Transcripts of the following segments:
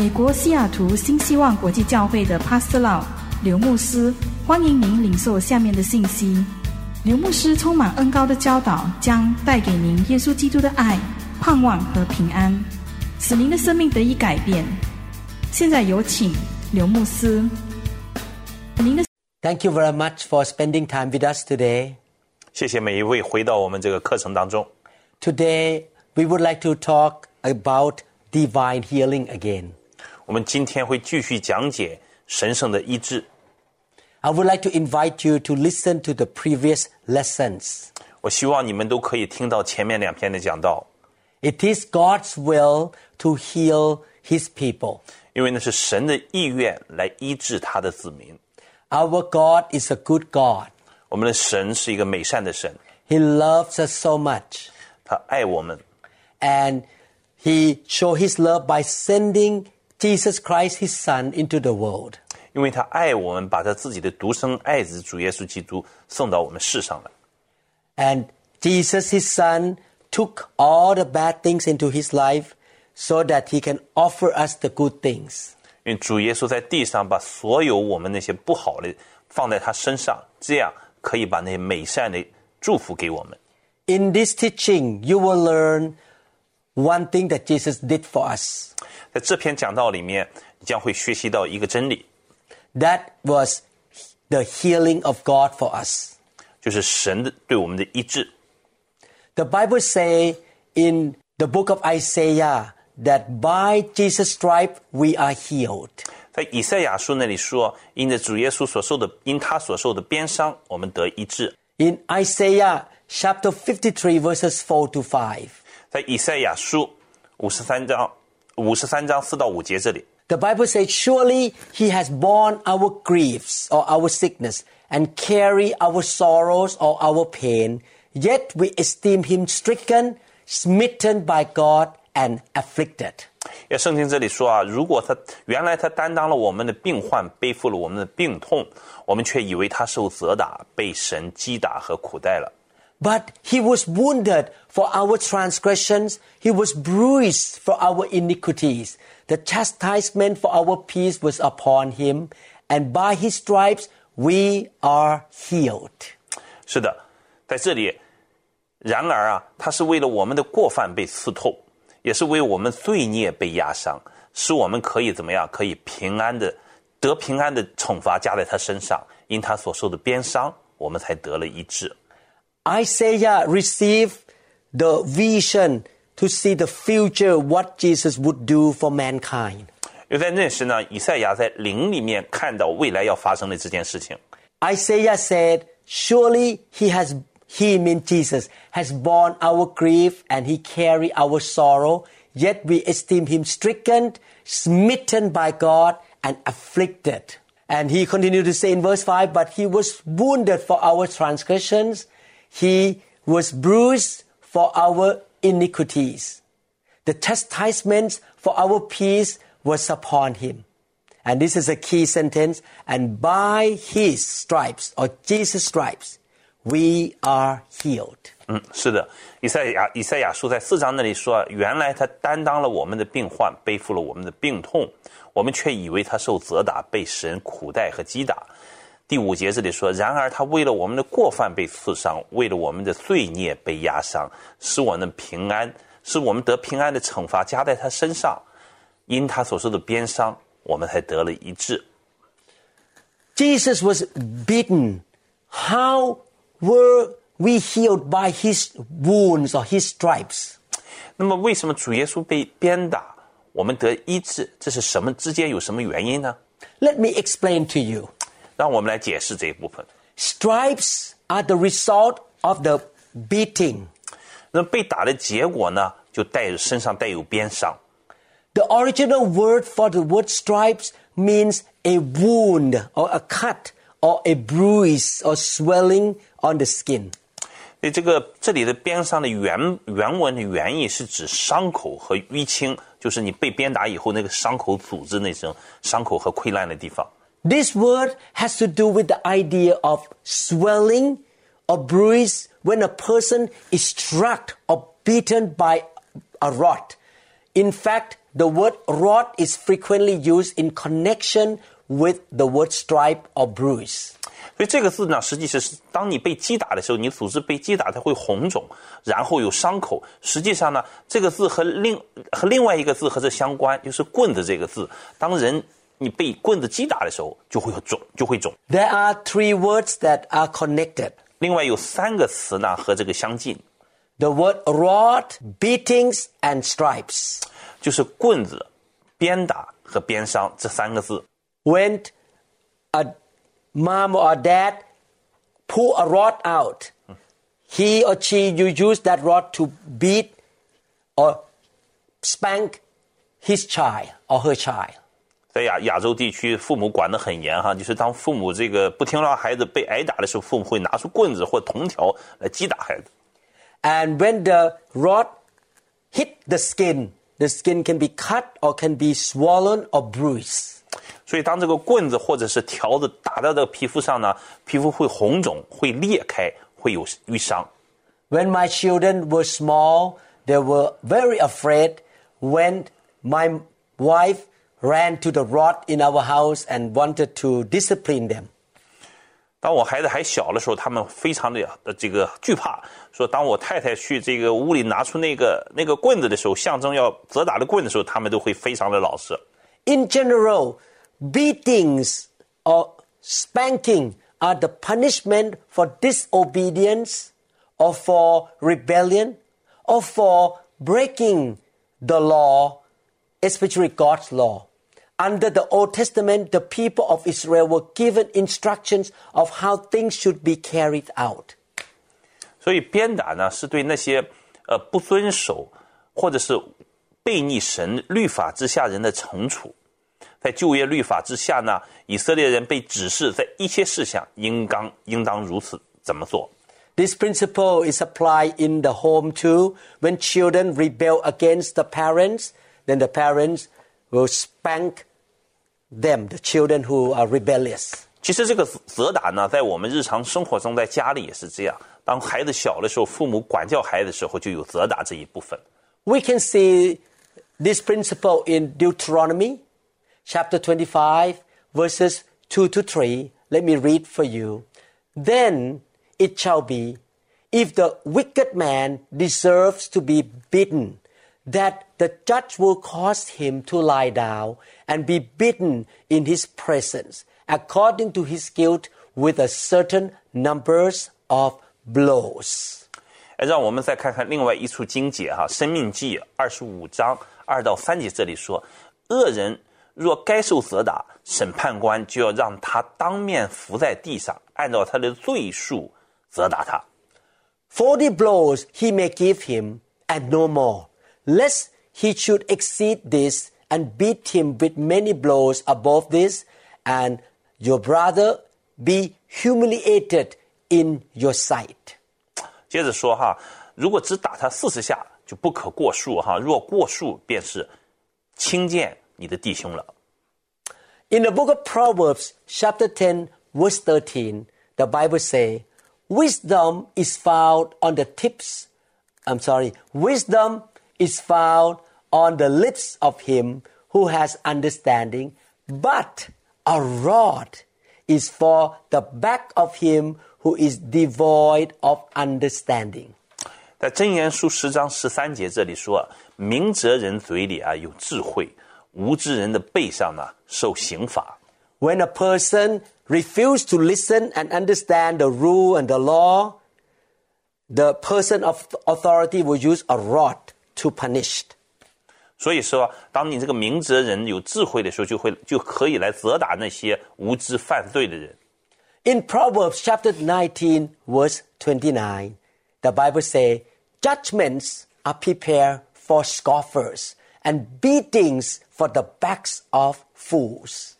美国西雅图新希望国际教会的 Pastor Lau 刘牧师，欢迎您领受下面的信息。刘牧师充满恩高的教导，将带给您耶稣基督的爱、盼望和平安，使您的生命得以改变。现在有请刘牧师。您的 Thank you very much for spending time with us today. 谢谢每一位回到我们这个课程当中。 Today, we would like to talk about divine healing again. 我们今天会继续讲解神圣的医治。 I would like to invite you to listen to the previous lessons. 我希望你们都可以听到前面两篇的讲道， It is God's will to heal His people. 因为那是神的意愿来医治他的子民。 Our God is a good God. 我们的神是一个美善的神， He loves us so much. 他爱我们， And He showed His love by sending Jesus Christ, His Son, into the world. 因为他爱我们，把他自己的独生爱子主耶稣基督送到我们世上来。 And Jesus, his son, took all the bad things into his life so that he can offer us the good things. 因为主耶稣在地上把所有我们那些不好的放在他身上，这样可以把那些美善的祝福给我们。 In this teaching, you will learn one thing that Jesus did for us. 在这篇讲道里面，你将会学习到一个真理， That was the healing of God for us. 就是神的对我们的医治。 The Bible say in the book of Isaiah that by Jesus' stripe we are healed. 在以赛亚书那里说，因着主耶稣所受的，因他所受的鞭伤，我们得医治。 In Isaiah chapter 53 verses 4 to 5. 在以赛亚书五十三章五十三章四到五节这里，The Bible says, Surely he has borne our griefs or our sickness and carry our sorrows or our pain, yet we esteem him stricken, smitten by God, and afflicted. 也圣经这里说啊，如果他原来他担当了我们的病患，背负了我们的病痛，我们却以为他受责打，被神击打和苦待了。But he was wounded for our transgressions, he was bruised for our iniquities. The chastisement for our peace was upon him, and by his stripes we are healed. 是的，在这里，然而啊，他是为了我们的过犯被刺透，也是为我们罪孽被压伤，使我们可以怎么样？可以平安的得平安的惩罚加在他身上，因他所受的鞭伤，我们才得了医治。 Isaiah received the vision to see the future, what Jesus would do for mankind. 因为在那时呢，以赛亚在灵里面看到未来要发生的这件事情。 Isaiah said, Surely he has, he mean Jesus, has borne our grief and he carried our sorrow, yet we esteem him stricken, smitten by God, and afflicted. And he continued to say in verse 5, But he was wounded for our transgressions, he was bruised for our iniquities. The chastisement for our peace was upon him. And this is a key sentence. And by his stripes, or Jesus' stripes, we are healed. 嗯，是的，以赛亚以赛亚书在四章那里说，原来他担当了我们的病患，背负了我们的病痛，我们却以为他受责打，被神苦待和击打。 第五节这里说，然而他为了我们的过犯被刺伤，为了我们的罪孽被压伤，使我们平安，使我们得平安的惩罚加在他身上，因他所受的鞭伤，我们才得了医治。 Jesus was beaten. How were we healed by his wounds or his stripes? 那么，为什么主耶稣被鞭打，我们得医治？这是什么之间有什么原因呢？ Let me explain to you. 让我们来解释这一部分。 Stripes are the result of the beating. 那被打的结果呢，就带着身上带有鞭伤。 The original word for the word stripes means a wound or a cut or a bruise or swelling on the skin. 所以这个这里的鞭伤的原原文的原意是指伤口和淤青，就是你被鞭打以后那个伤口组织那种伤口和溃烂的地方。 This word has to do with the idea of swelling or bruise when a person is struck or beaten by a rod. In fact, the word rod is frequently used in connection with the word stripe or bruise. 所以这个字呢，实际是当你被击打的时候，你组织被击打，它会红肿，然后有伤口。实际上呢，这个字和另和另外一个字和这相关，就是棍子这个字。当人 你被棍子击打的时候，就会有肿，就会肿。 There are three words that are connected. 另外有三个词呢和这个相近， The word rod, beatings, and stripes. 就是棍子、鞭打和鞭伤这三个字。 When a mom or dad pull a rod out, he or she you use that rod to beat or spank his child or her child. 在亚亚洲地区，父母管得很严哈，就是当父母这个不听话孩子被挨打的时候，父母会拿出棍子或铜条来击打孩子。 And when the rod hit the skin, the skin can be cut or can be swollen or bruised. 所以，当这个棍子或者是条子打到这个皮肤上呢，皮肤会红肿、会裂开、会有淤伤。 When my children were small, they were very afraid when my wife ran to the rod in our house and wanted to discipline them. 当我孩子还小的时候，他们非常的呃这个惧怕，说当我太太去这个屋里拿出那个那个棍子的时候，象征要责打的棍子的时候，他们都会非常的老实。 In general, beatings or spanking are the punishment for disobedience or for rebellion or for breaking the law, especially God's law. Under the Old Testament, the people of Israel were given instructions of how things should be carried out. 所以鞭打呢，是对那些呃不遵守或者是背逆神律法之下人的惩处。在旧约律法之下呢，以色列人被指示在一些事项应当应当如此怎么做。 This principle is applied in the home too. When children rebel against the parents, then the parents will spank them, the children who are rebellious. 其实这个责打呢，在我们日常生活中，在家里也是这样。当孩子小的时候，父母管教孩子的时候，就有责打这一部分。 We can see this principle in Deuteronomy chapter 25, verses 2 to 3. Let me read for you. Then it shall be, if the wicked man deserves to be beaten, that the judge will cause him to lie down and be beaten in his presence according to his guilt with a certain numbers of blows. 让我们再看看另外一处经节哈，《申命记》二十五章二到三节，这里说：恶人若该受责打，审判官就要让他当面伏在地上，按照他的罪数责打他。Forty blows he may give him, and no more lest he should exceed this and beat him with many blows above this, and your brother be humiliated in your sight. 接着说哈，如果只打他四十下，就不可过数哈；若过数，便是轻贱你的弟兄了。 In the book of Proverbs, chapter 10, verse 13, the Bible say, Wisdom is found on the tips, I'm sorry, wisdom is found on the lips of him who has understanding, but a rod is for the back of him who is devoid of understanding. 在箴言书十章十三节这里说：“明哲人嘴里啊有智慧，无知人的背上呢受刑罚。 When a person refuses to listen and understand the rule and the law, the person of authority will use a rod to punish. ”所以说，当你这个明哲人有智慧的时候，就会就可以来责打那些无知犯罪的人。 In Proverbs chapter 19, verse 29, the Bible says, Judgments are prepared for scoffers and beatings for the backs of fools.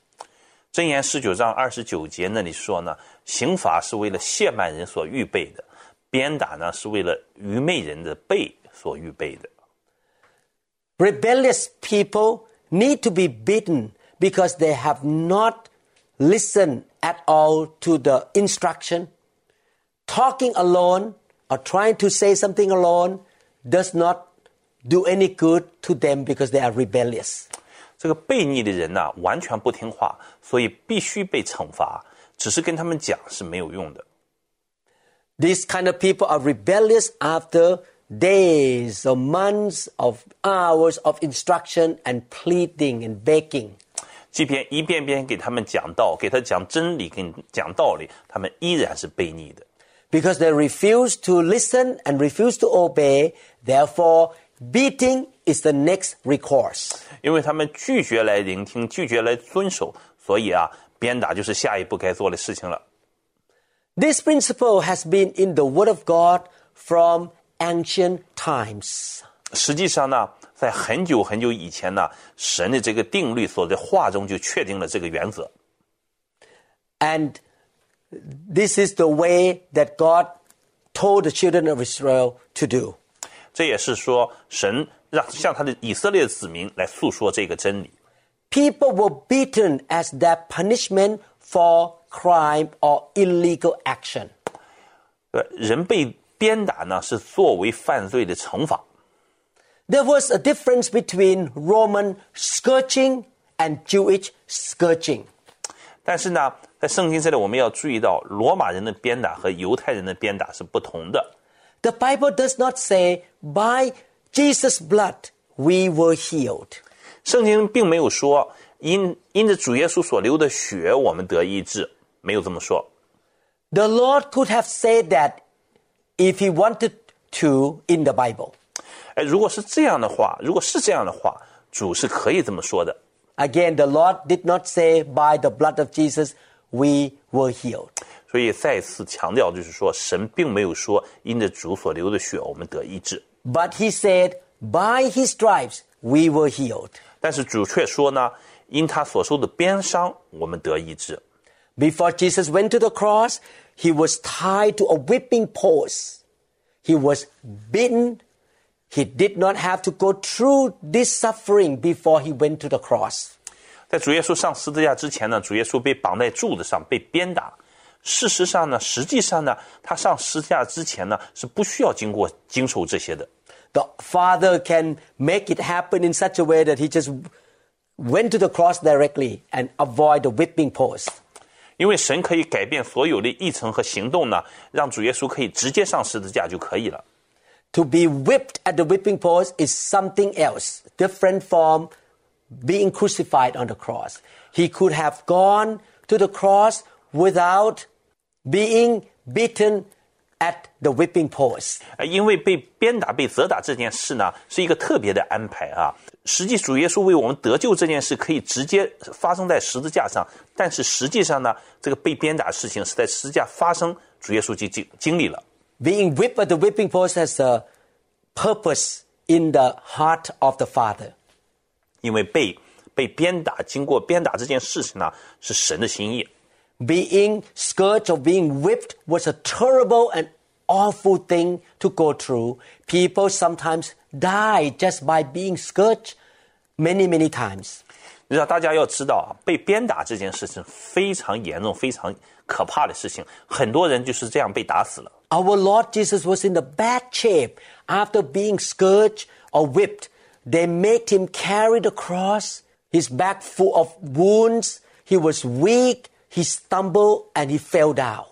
箴言十九章二十九节那里说呢，刑罚是为了亵慢人所预备的，鞭打呢是为了愚昧人的背所预备的。 Rebellious people need to be beaten because they have not listened at all to the instruction. Talking alone or trying to say something alone does not do any good to them because they are rebellious. 这个悖逆的人呐、完全不听话，所以必须被惩罚。只是跟他们讲是没有用的。 These kind of people are rebellious after days or months of hours of instruction and pleading and begging. 即便一遍遍给他们讲道，给他讲真理，给讲道理，他们依然是悖逆的。 Because they refuse to listen and refuse to obey, therefore, beating is the next recourse. 因为他们拒绝来聆听，拒绝来遵守，所以啊，鞭打就是下一步该做的事情了。 This principle has been in the Word of God from ancient times. 实际上呢，在很久很久以前呢，神的这个定律所在话中就确定了这个原则。 And this is the way that God told the children of Israel to do. 这也是说，神让向他的以色列子民来诉说这个真理。 People were beaten as their punishment for crime or illegal action. 呃，人被 鞭打呢，是作为犯罪的惩罚。 There was a difference between Roman scourging and Jewish scourging. 但是呢，在圣经这里，我们要注意到，罗马人的鞭打和犹太人的鞭打是不同的。 The Bible does not say, by Jesus' blood we were healed. 圣经并没有说因因着主耶稣所流的血，我们得医治，没有这么说。 The Lord could have said that if He wanted to in the Bible. 哎，如果是这样的话，如果是这样的话，主是可以这么说的。 Again, the Lord did not say, by the blood of Jesus we were healed. 所以再次强调，就是说，神并没有说因着主所流的血，我们得医治。 But He said, by His stripes we were healed. 但是主却说呢，因他所受的鞭伤，我们得医治。 Before Jesus went to the cross, He was tied to a whipping post. He was beaten. He did not have to go through this suffering before He went to the cross. 在主耶稣上十字架之前呢，主耶稣被绑在柱子上，被鞭打。事实上呢，实际上呢，他上十字架之前呢，是不需要经过经受这些的。 The Father can make it happen in such a way that He just went to the cross directly and avoid the whipping post. 因为神可以改变所有的议程和行动呢，让主耶稣可以直接上十字架就可以了。 To be whipped at the whipping post is something else, different from being crucified on the cross. He could have gone to the cross without being beaten at the whipping post. 呃因为被鞭打、被责打这件事呢，是一个特别的安排啊。 实际主耶稣为我们得救这件事可以直接发生在十字架上，但是实际上呢，这个被鞭打的事情是在十字架发生，主耶稣就经经历了。Being whipped at the whipping post has a purpose in the heart of the Father. 因为被被鞭打，经过鞭打这件事情呢，是神的心意。Being scourged or being whipped was a terrible and awful thing to go through. People sometimes die just by being scourged many, many times. 你知道，大家要知道啊，被鞭打这件事情非常严重、非常可怕的事情，很多人就是这样被打死了。 Our Lord Jesus was in the bad shape after being scourged or whipped. They made him carry the cross, his back full of wounds. He was weak, he stumbled, and he fell down.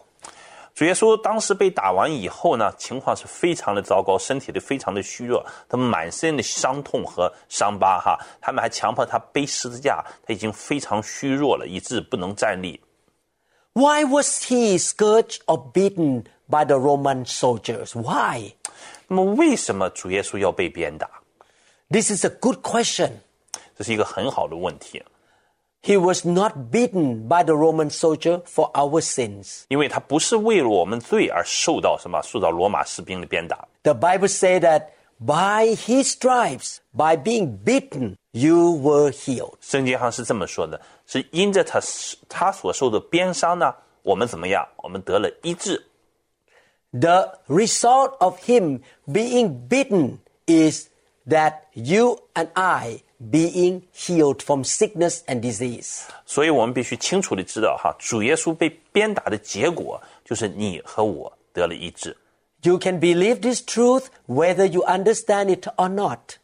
主耶稣当时被打完以后呢，情况是非常的糟糕，身体都非常的虚弱，他满身的伤痛和伤疤哈，他们还强迫他背十字架，他已经非常虚弱了，以致不能站立。Why was he scourged or beaten by the Roman soldiers? Why? 那么为什么主耶稣要被鞭打？This is a good question. 这是一个很好的问题，He was not beaten by the Roman soldier for our sins. 因为他不是为了我们罪而受到什么，受到罗马士兵的鞭打。 The Bible says that by his stripes, by being beaten, you were healed. 圣经上是这么说的：是因着他他所受的鞭伤呢，我们怎么样？我们得了医治。 The result of him being beaten is that you and I being healed from sickness and disease. 所以我们必须清楚的知道哈，主耶稣被鞭打的结果就是你和我得了医治。 You can believe this truth whether you understand it or not.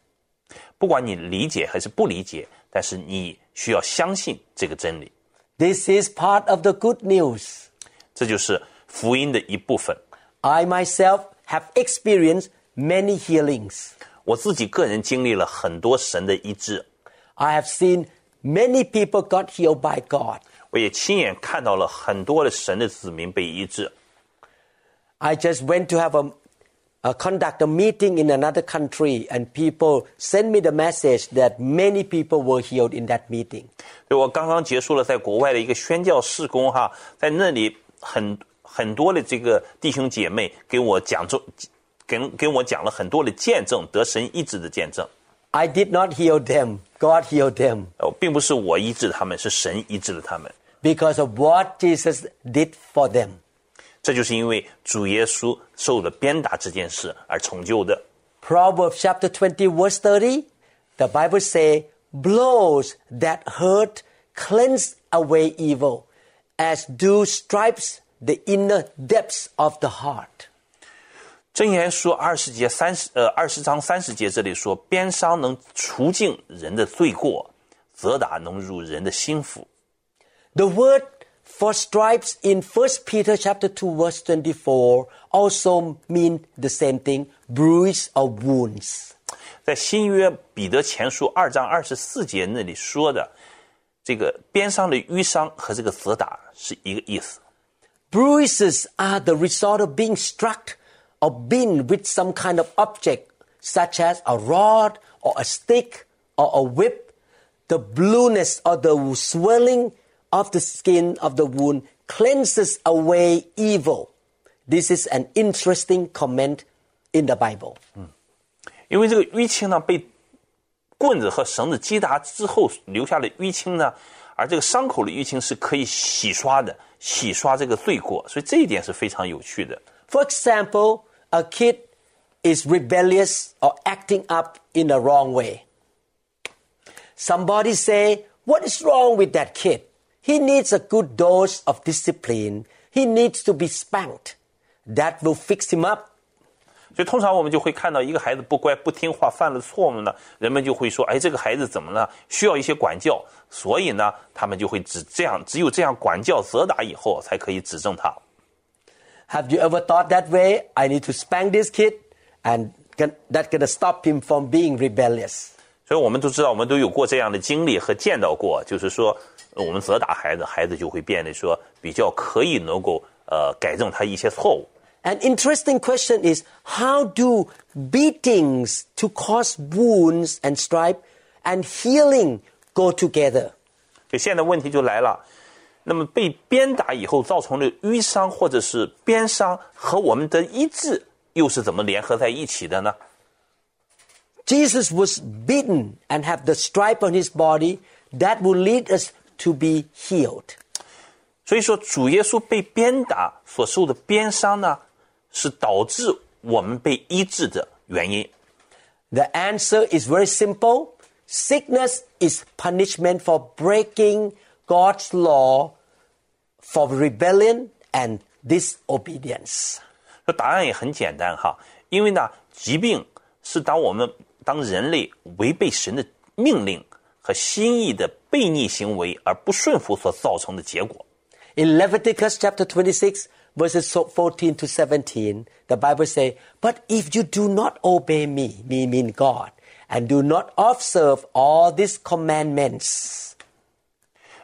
不管你理解还是不理解，但是你需要相信这个真理， This is part of the good news. 这就是福音的一部分。 I myself have experienced many healings. 我自己个人经历了很多神的医治， I have seen many people got healed by God. 我也亲眼看到了很多的神的子民被医治。 I just went to have a, a conduct a meeting in another country, and people sent me the message that many people were healed in that meeting. 所以我刚刚结束了在国外的一个宣教事工哈，在那里很很多的这个弟兄姐妹给我讲中， 给给我讲了很多的见证，得神医治的见证。 I did not heal them. God healed them 呃，并不是我医治他们，是神医治了他们。 because of what Jesus did for them. 这就是因为主耶稣受了鞭打这件事而成就的。 Proverbs chapter 20 verse 30, the Bible say, blows that hurt cleanse away evil, as do stripes the inner depths of the heart. 箴言书二十节三十呃二十章三十节这里说，鞭伤能除尽人的罪过，责打能入人的心腹。 The word for stripes in 1 Peter chapter 2 verse 24 also mean the same thing, bruise or wounds. 在新约彼得前书二章二十四节那里说的，这个鞭伤的淤伤和这个责打是一个意思。 Bruises are the result of being struck or been with some kind of object, such as a rod or a stick or a whip. The blueness or the swelling of the skin of the wound cleanses away evil. This is an interesting comment in the Bible. 因为这个淤青呢，被棍子和绳子击打之后留下的淤青呢，而这个伤口的淤青是可以洗刷的，洗刷这个罪过，所以这一点是非常有趣的。 For example, a kid is rebellious or acting up in the wrong way. Somebody say, what is wrong with that kid? He needs a good dose of discipline. He needs to be spanked. That will fix him up. 所以通常我们就会看到一个孩子不乖、不听话、犯了错误呢，人们就会说：“哎，这个孩子怎么了？需要一些管教。”所以呢，他们就会只这样，只有这样管教、责打以后，才可以指正他。 Have you ever thought that way? I need to spank this kid and can, that gonna stop him from being rebellious. 所以我们都知道，我们都有过这样的经历和见到过，就是说，呃我们责打孩子，孩子就会变得说比较可以能够呃改正他一些错误。 An interesting question is how do beatings to cause wounds and stripe and healing go together? 所以现在问题就来了， 那么被鞭打以后造成的淤伤或者是鞭伤和我们的医治又是怎么联合在一起的呢？ Jesus was beaten and have the stripe on his body that will lead us to be healed. 所以说，主耶稣被鞭打所受的鞭伤呢，是导致我们被医治的原因。 The answer is very simple. Sickness is punishment for breaking God's law, for rebellion and disobedience. 这答案也很简单哈，因为呢，疾病是当我们当人类违背神的命令和心意的悖逆行为而不顺服所造成的结果。 In Leviticus chapter 26, verses so- 14 to 17, the Bible says, But if you do not obey me, me mean God, and do not observe all these commandments,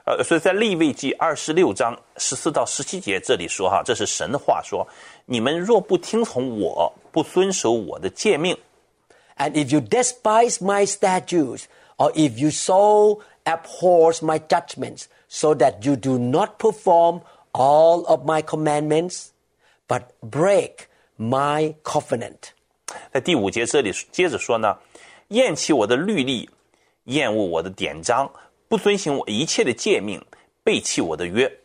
呃，所以在利未记二十六章十四到十七节这里说哈，这是神的话说：你们若不听从我，不遵守我的诫命， and if you despise my statutes, or if you so abhor my judgments, so that you do not perform all of my commandments, but break my covenant. 在第五节这里接着说呢，厌弃我的律例，厌恶我的典章， 不遵行我一切的诫命，背弃我的约。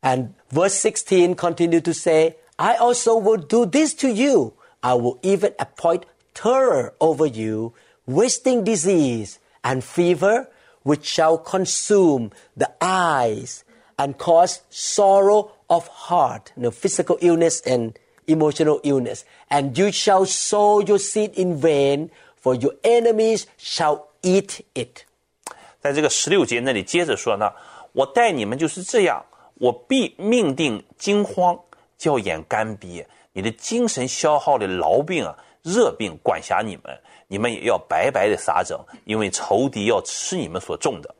And verse 16 continue to say, I also will do this to you. I will even appoint terror over you, wasting disease and fever, which shall consume the eyes and cause sorrow of heart, you know, physical illness and emotional illness. And you shall sow your seed in vain, for your enemies shall eat it. 在这个十六节那里接着说呢，我待你们就是这样，我必命定惊慌，叫眼干瘪，你的精神消耗的痨病啊、热病管辖你们，你们也要白白的撒种，因为仇敌要吃你们所种的。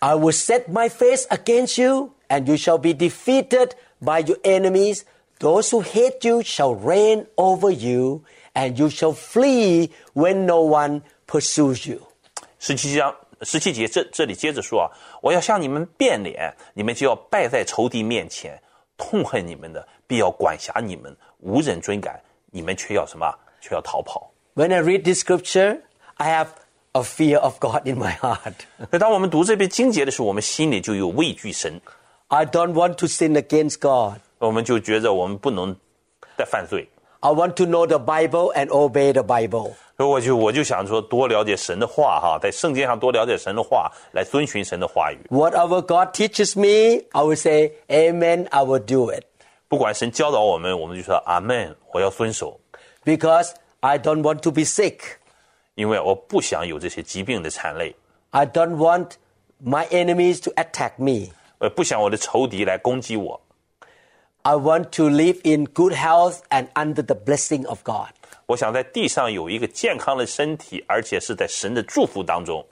I will set my face against you, and you shall be defeated by your enemies. Those who hate you shall reign over you, and you shall flee when no one pursues you. 十七章十七节这这里接着说啊，我要向你们变脸，你们就要败在仇敌面前，痛恨你们的必要管辖你们，无人追赶，你们却要什么？却要逃跑。 When I read this scripture, I have a fear of God in my heart. 那当我们读这篇经节的时候，我们心里就有畏惧神， I don't want to sin against God. 我们就觉着我们不能再犯罪。 I want to know the Bible and obey the Bible. 所以我就我就想说，多了解神的话哈，在圣经上多了解神的话，来遵循神的话语。 Whatever God teaches me, I will say, Amen, I will do it. 不管神教导我们，我们就说阿门，我要遵守， Because I don't want to be sick. 因为我不想有这些疾病的缠累， I don't want my enemies to attack me. 我不想我的仇敌来攻击我。 I want to live in good health and under the blessing of God. 我想在地上有一个健康的身体，而且是在神的祝福当中。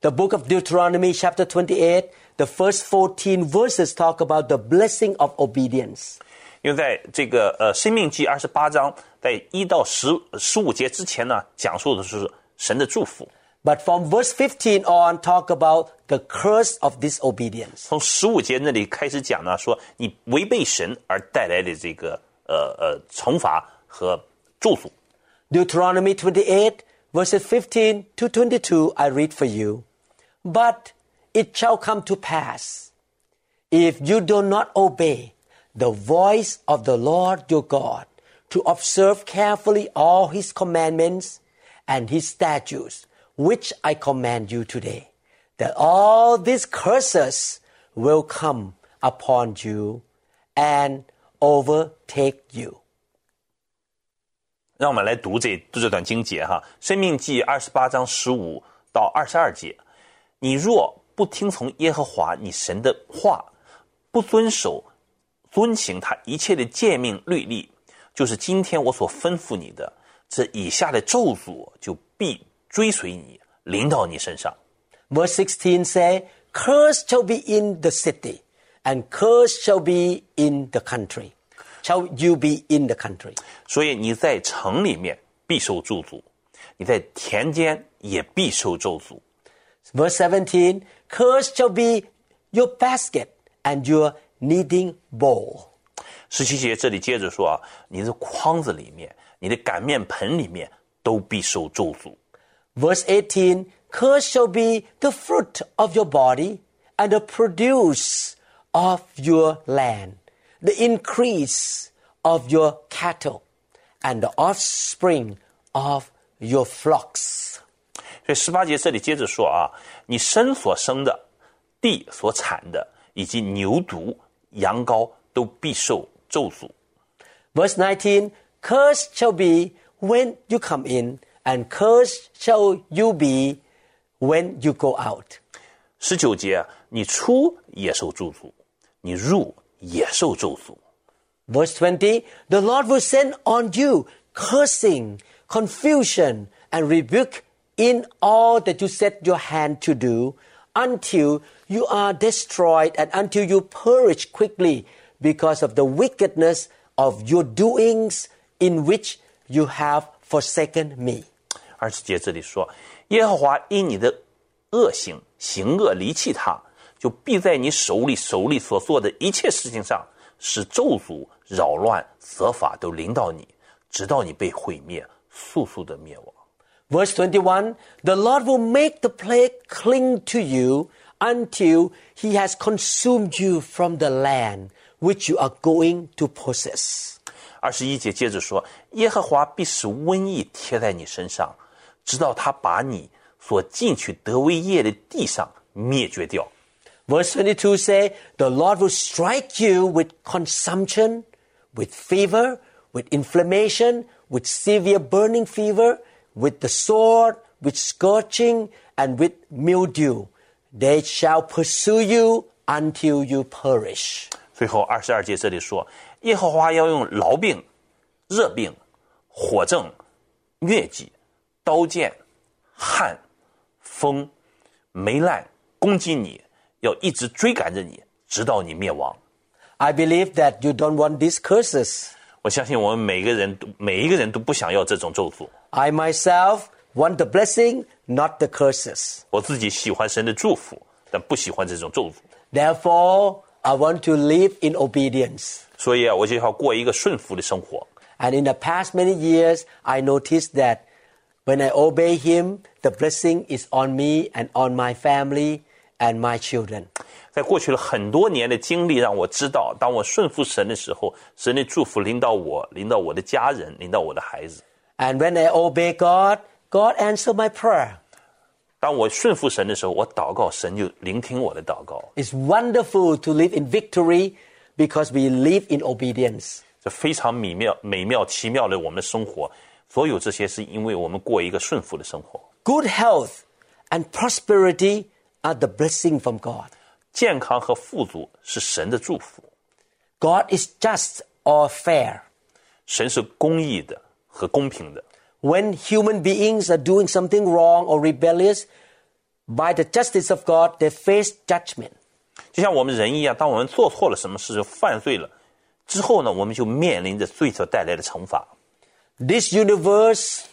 The book of Deuteronomy, chapter 28, the first 14 verses talk about the blessing of obedience. 因为在这个呃《申命记》二十八章，在一到十十五节之前呢，讲述的是神的祝福。But from verse 15 on, talk about the curse of disobedience. 从十五节那里开始讲呢，说你违背神而带来的这个呃呃惩罚和祝福。 Deuteronomy 28, verses 15 to 22, I read for you. But it shall come to pass, if you do not obey the voice of the Lord your God, to observe carefully all his commandments and his statutes, which I command you today, that all these curses will come upon you and overtake you. 让我们来读这这段经节哈，《申命记》二十八章十五到二十二节。你若不听从耶和华你神的话，不遵守、遵行他一切的诫命律例，就是今天我所吩咐你的，这以下的咒诅就必追随你，临到你身上。 Verse 16 say, Curse shall be in the city, and curse shall be in the country. Shall you be in the country? 所以你在城里面必受咒诅，你在田间也必受咒诅。 Verse 17, Curse shall be your basket and your kneading bowl. 十七节这里接着说啊，你的筐子里面、你的擀面盆里面都必受咒诅。 Verse 18, Curse shall be the fruit of your body and the produce of your land, the increase of your cattle, and the offspring of your flocks. 所以十八节这里接着说啊，你身所生的、地所产的，以及牛犊、羊羔都必受咒诅。 Verse 19 Cursed shall be when you come in, and cursed shall you be when you go out. 十九节，你出也受咒诅，你入也受咒诅。 Verse 20 The Lord will send on you cursing, confusion, and rebuke in all that you set your hand to do until you are destroyed and until you perish quickly because of the wickedness of your doings in which you have forsaken me. 二十节这里说，耶和华因你的恶行行恶离弃他，就必在你手里手里所做的一切事情上，使咒诅、扰乱、责罚都临到你，直到你被毁灭，速速的灭亡。Verse 21 The Lord will make the plague cling to you until he has consumed you from the land which you are going to possess. 二十一节接着说，耶和华必使瘟疫贴在你身上，直到他把你所进去得为业的地上灭绝掉。 Verse 22 say, The Lord will strike you with consumption, with fever, with inflammation, with severe burning fever, with the sword, with scorching, and with mildew. They shall pursue you until you perish. 最后二十二节这里说，耶和华要用痨病、热病、火症、疟疾、 刀剑、旱、风、霉烂攻击你，要一直追赶着你，直到你灭亡。 I believe that you don't want these curses. 我相信我们每个人都每一个人都不想要这种咒诅。 I myself want the blessing, not the curses. 我自己喜欢神的祝福，但不喜欢这种咒诅。 Therefore, I want to live in obedience. 所以啊，我就要过一个顺服的生活。 And in the past many years, I noticed that when I obey Him, the blessing is on me and on my family and my children. 在过去了很多年的经历，让我知道，当我顺服神的时候，神的祝福临到我，临到我的家人，临到我的孩子。 And when I obey God, God answered my prayer. 当我顺服神的时候，我祷告，神就聆听我的祷告。 It's wonderful to live in victory because we live in obedience. 这非常美妙、美妙、奇妙的我们的生活。 所有这些是因为我们过一个顺服的生活。 Good health and prosperity are the blessing from God. 健康和富足是神的祝福， God is just or fair. 神是公义的和公平的。 When human beings are doing something wrong or rebellious, by the justice of God, they face judgment. 就像我们人一样，当我们做错了什么事，犯罪了之后呢，我们就面临着罪所带来的惩罚。 This universe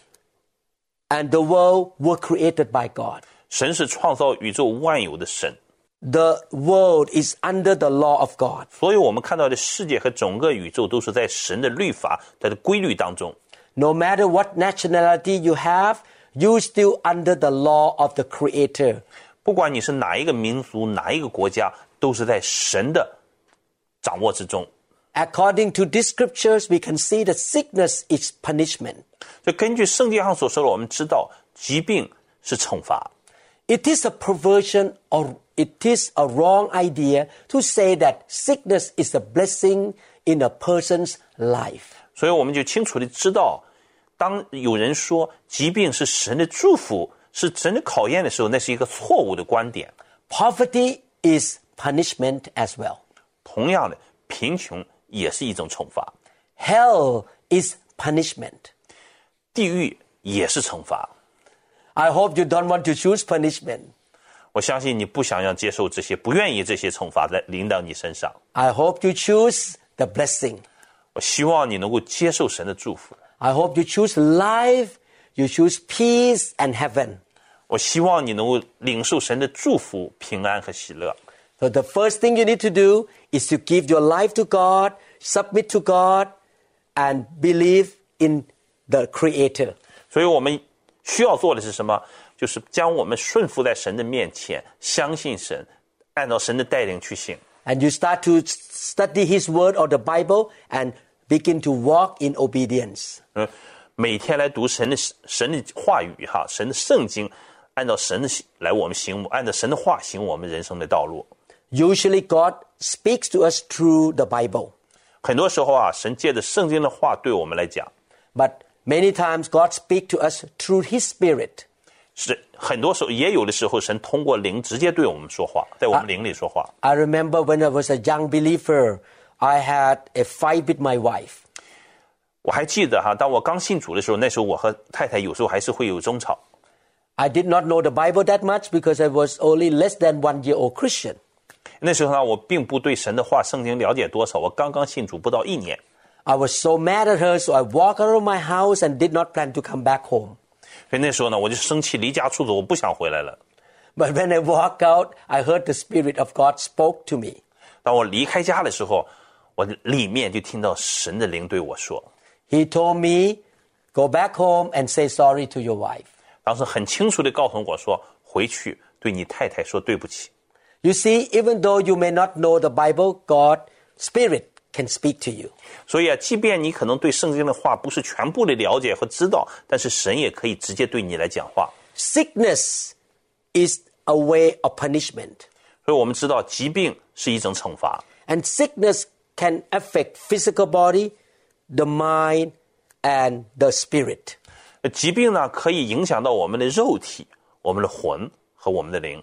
and the world were created by God. 神是创造宇宙万有的神， The world is under the law of God. 所有我们看到的世界和整个宇宙都是在神的律法、它的规律当中。 No matter what nationality you have, you still under the law of the Creator. 不管你是哪一个民族、哪一个国家，都是在神的掌握之中。 According to these scriptures, we can see that sickness is punishment. 就根据圣经上所说的，我们知道疾病是惩罚。 It is a perversion or it is a wrong idea to say that sickness is a blessing in a person's life. 所以我们就清楚的知道，当有人说疾病是神的祝福、是神的考验的时候，那是一个错误的观点。 Poverty is punishment as well. 同样的，贫穷 也是一种惩罚， Hell is punishment. 地狱也是惩罚。 I hope you don't want to choose punishment. 我相信你不想要接受这些，不愿意这些惩罚来临到你身上。 I hope you choose the blessing. 我希望你能够接受神的祝福。 I hope you choose life, you choose peace and heaven. 我希望你能够领受神的祝福、平安和喜乐。 So the first thing you need to do is to give your life to God, submit to God, and believe in the Creator. 所以我们需要做的是什么？就是将我们顺服在神的面前，相信神，按照神的带领去行。 And you start to study His Word or the Bible and begin to walk in obedience. 嗯，每天来读神的神的话语哈，神的圣经，按照神的来我们行，按照神的话行我们人生的道路。 Usually, God speaks to us through the Bible. 很多时候啊，神借着圣经的话对我们来讲， But many times, God speaks to us through His Spirit. 是很多时候也有的时候，神通过灵直接对我们说话，在我们灵里说话。 I remember when I was a young believer, I had a fight with my wife. 我还记得哈，当我刚信主的时候，那时候我和太太有时候还是会有争吵。 I did not know the Bible that much because I was only less than one year old Christian. 那时候呢，我并不对神的话、圣经了解多少，我刚刚信主不到一年。 I was so mad at her, so I walked out of my house and did not plan to come back home. 所以那时候呢，我就生气，离家出走，我不想回来了。 But when I walked out, I heard the Spirit of God spoke to me. 当我离开家的时候，我里面就听到神的灵对我说， He told me, Go back home and say sorry to your wife. 当时很清楚地告诉我说，回去对你太太说对不起。 You see, even though you may not know the Bible, God, Spirit, can speak to you. 所以啊，即便你可能对圣经的话不是全部的了解和知道，但是神也可以直接对你来讲话。 Sickness is a way of punishment. 所以我们知道疾病是一种惩罚， And sickness can affect physical body, the mind, and the spirit. 呃疾病呢，可以影响到我们的肉体、我们的魂和我们的灵。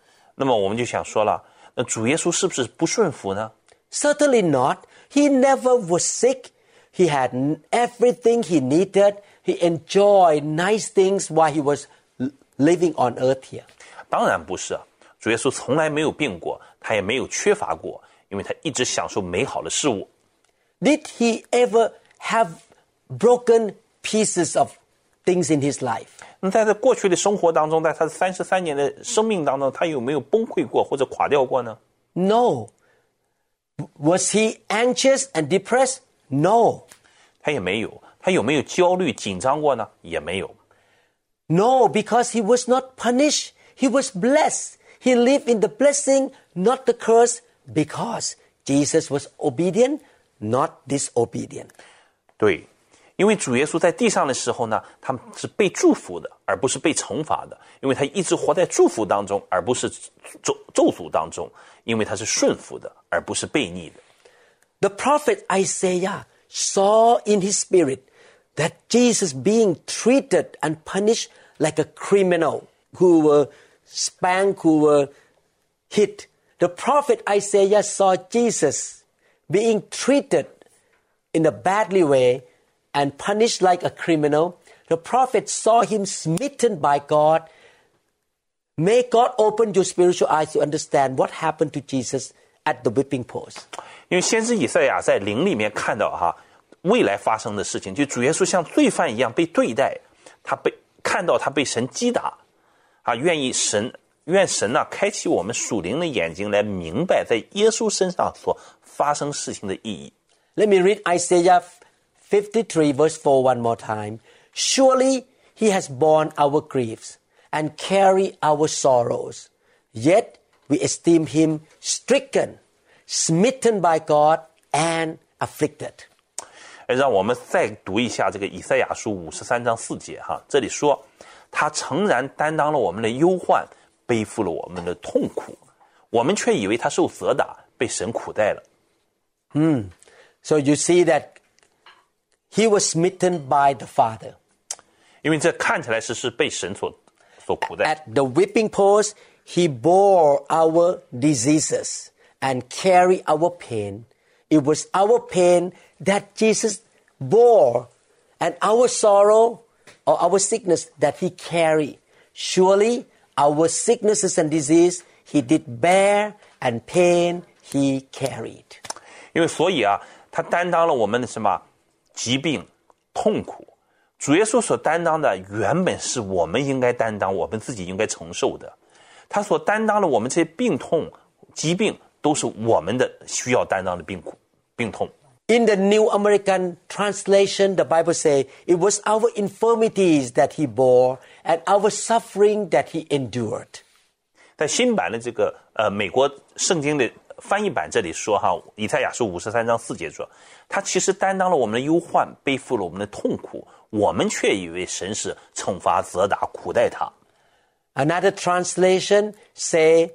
那么我们就想说了，那主耶稣是不是不顺服呢？ Certainly not. He never was sick. He had n- everything he needed. He enjoyed nice things while he was l- living on earth here. 当然不是啊，主耶稣从来没有病过，他也没有缺乏过，因为他一直享受美好的事物。 Did he ever have broken pieces of things in his life? 那在他过去的生活当中，在他三十三年的生命当中，他有没有崩溃过或者垮掉过呢？ No. Was he anxious and depressed? No. 他也没有。他有没有焦虑、紧张过呢？也没有。 No, because he was not punished. He was blessed. He lived in the blessing, not the curse, because Jesus was obedient, not disobedient. 对， 因为主耶稣在地上的时候呢，他是被祝福的，而不是被惩罚的，因为他一直活在祝福当中，而不是咒咒诅当中，因为他是顺服的，而不是悖逆的。 The prophet Isaiah saw in his spirit that Jesus being treated and punished like a criminal who were spanked, who were hit. The prophet Isaiah saw Jesus being treated in a badly way and punished like a criminal. The prophet saw him smitten by God. May God open your spiritual eyes to understand what happened to Jesus at the whipping post. 因为先知以赛亚在灵里面看到哈未来发生的事情，就主耶稣像罪犯一样被对待，他被看到他被神击打，啊，愿意神愿神呐、开启我们属灵的眼睛来明白在耶稣身上所发生事情的意义。 Let me read Isaiah 53, verse 4 one more time. Surely he has borne our griefs and carried our sorrows. Yet we esteem him stricken, smitten by God, and afflicted. 哎让我们再读一下这个以赛亚书五十三章四节哈，这里说，他诚然担当了我们的忧患，背负了我们的痛苦，我们却以为他受责打，被神苦待了。 So you see that he was smitten by the Father. 因为这看起来是是被神所所苦待。 At the whipping post, he bore our diseases and carried our pain. It was our pain that Jesus bore and our sorrow or our sickness that he carried. Surely our sicknesses and disease he did bear and pain he carried. 因为所以啊，他担当了我们的什么 疾病、痛苦。主耶稣所担当的原本是我们应该担当、我们自己应该承受的。他所担当的我们这些病痛、疾病，都是我们的需要担当的病苦、病痛。 In the New American Translation, the Bible says, It was our infirmities that he bore and our suffering that he endured. 在新版的这个呃美国圣经的 翻译版这里说哈，以赛亚书五十三章四节说，他其实担当了我们的忧患，背负了我们的痛苦，我们却以为神是惩罚、责打、苦待他。 Another translation say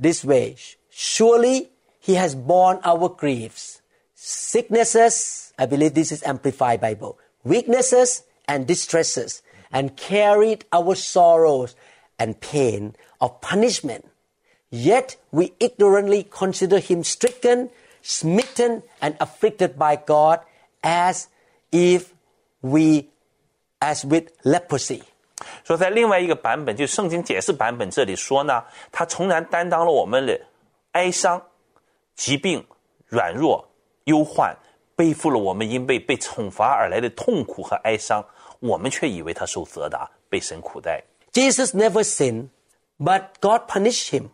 this way, Surely he has borne our griefs, sicknesses, I believe this is Amplified Bible, weaknesses and distresses, and carried our sorrows and pain of punishment. Yet we ignorantly consider him stricken, smitten, and afflicted by God as if we, as with leprosy. 说在另外一个版本，就圣经解释版本这里说呢，他诚然担当了我们的哀伤、疾病、软弱、忧患，背负了我们因被被惩罚而来的痛苦和哀伤，我们却以为他受责打，被神苦待。 Jesus never sinned, but God punished him.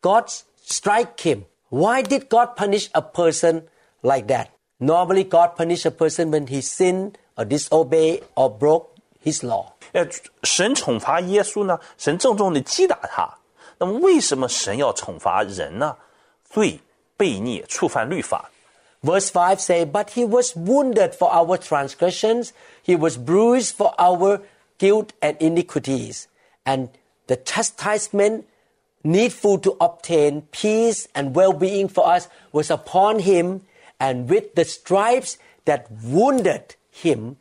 God strike him. Why did God punish a person like that? Normally, God punishes a person when he sinned or disobeyed or broke his law. 呃，神惩罚耶稣呢，神郑重的击打他。那么，为什么神要惩罚人呢？罪、悖逆、触犯律法。 Verse 5 say, But he was wounded for our transgressions, he was bruised for our guilt and iniquities. And the chastisement needful to obtain peace and well being for us was upon him, and with the stripes that wounded him,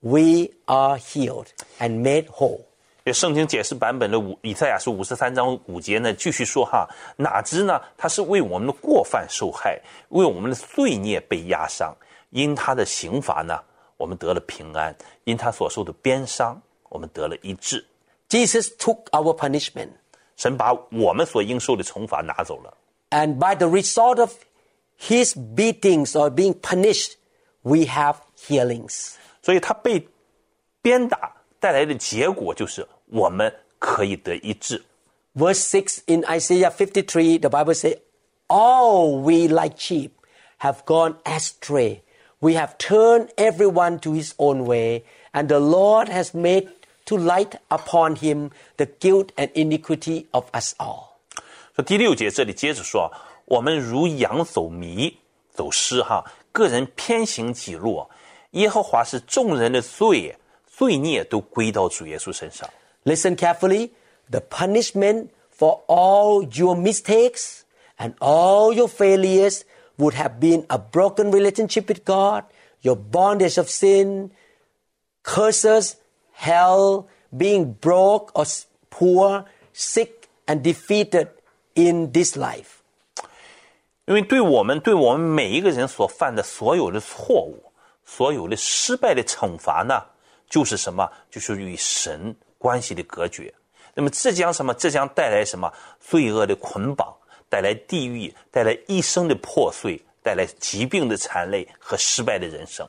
we are healed and made whole. 这圣经解释版本的五以赛亚书五十三章五节呢，继续说哈，哪知呢，他是为我们的过犯受害，为我们的罪孽被压伤，因他的刑罚呢，我们得了平安；因他所受的鞭伤，我们得了医治。 Jesus took our punishment. 神把我们所应受的惩罚拿走了， And by the result of his beatings or being punished, we have healings. 所以他被鞭打带来的结果就是我们可以得医治。 Verse 6 in Isaiah 53, the Bible says, All we like sheep have gone astray. We have turned everyone to his own way, and the Lord has made to light upon him the guilt and iniquity of us all. 说第六节这里接着说，我们如羊走迷，走失哈，个人偏行己路，耶和华是众人的罪，罪孽都归到主耶稣身上。 Listen carefully. The punishment for all your mistakes and all your failures would have been a broken relationship with God, your bondage of sin, curses, hell, being broke or s- poor, sick, and defeated in this life. 因为对我们对我们每一个人所犯的所有的错误，所有的失败的惩罚呢，就是什么？就是与神关系的隔绝。那么这将什么？这将带来什么？罪恶的捆绑，带来地狱，带来一生的破碎，带来疾病的残累和失败的人生。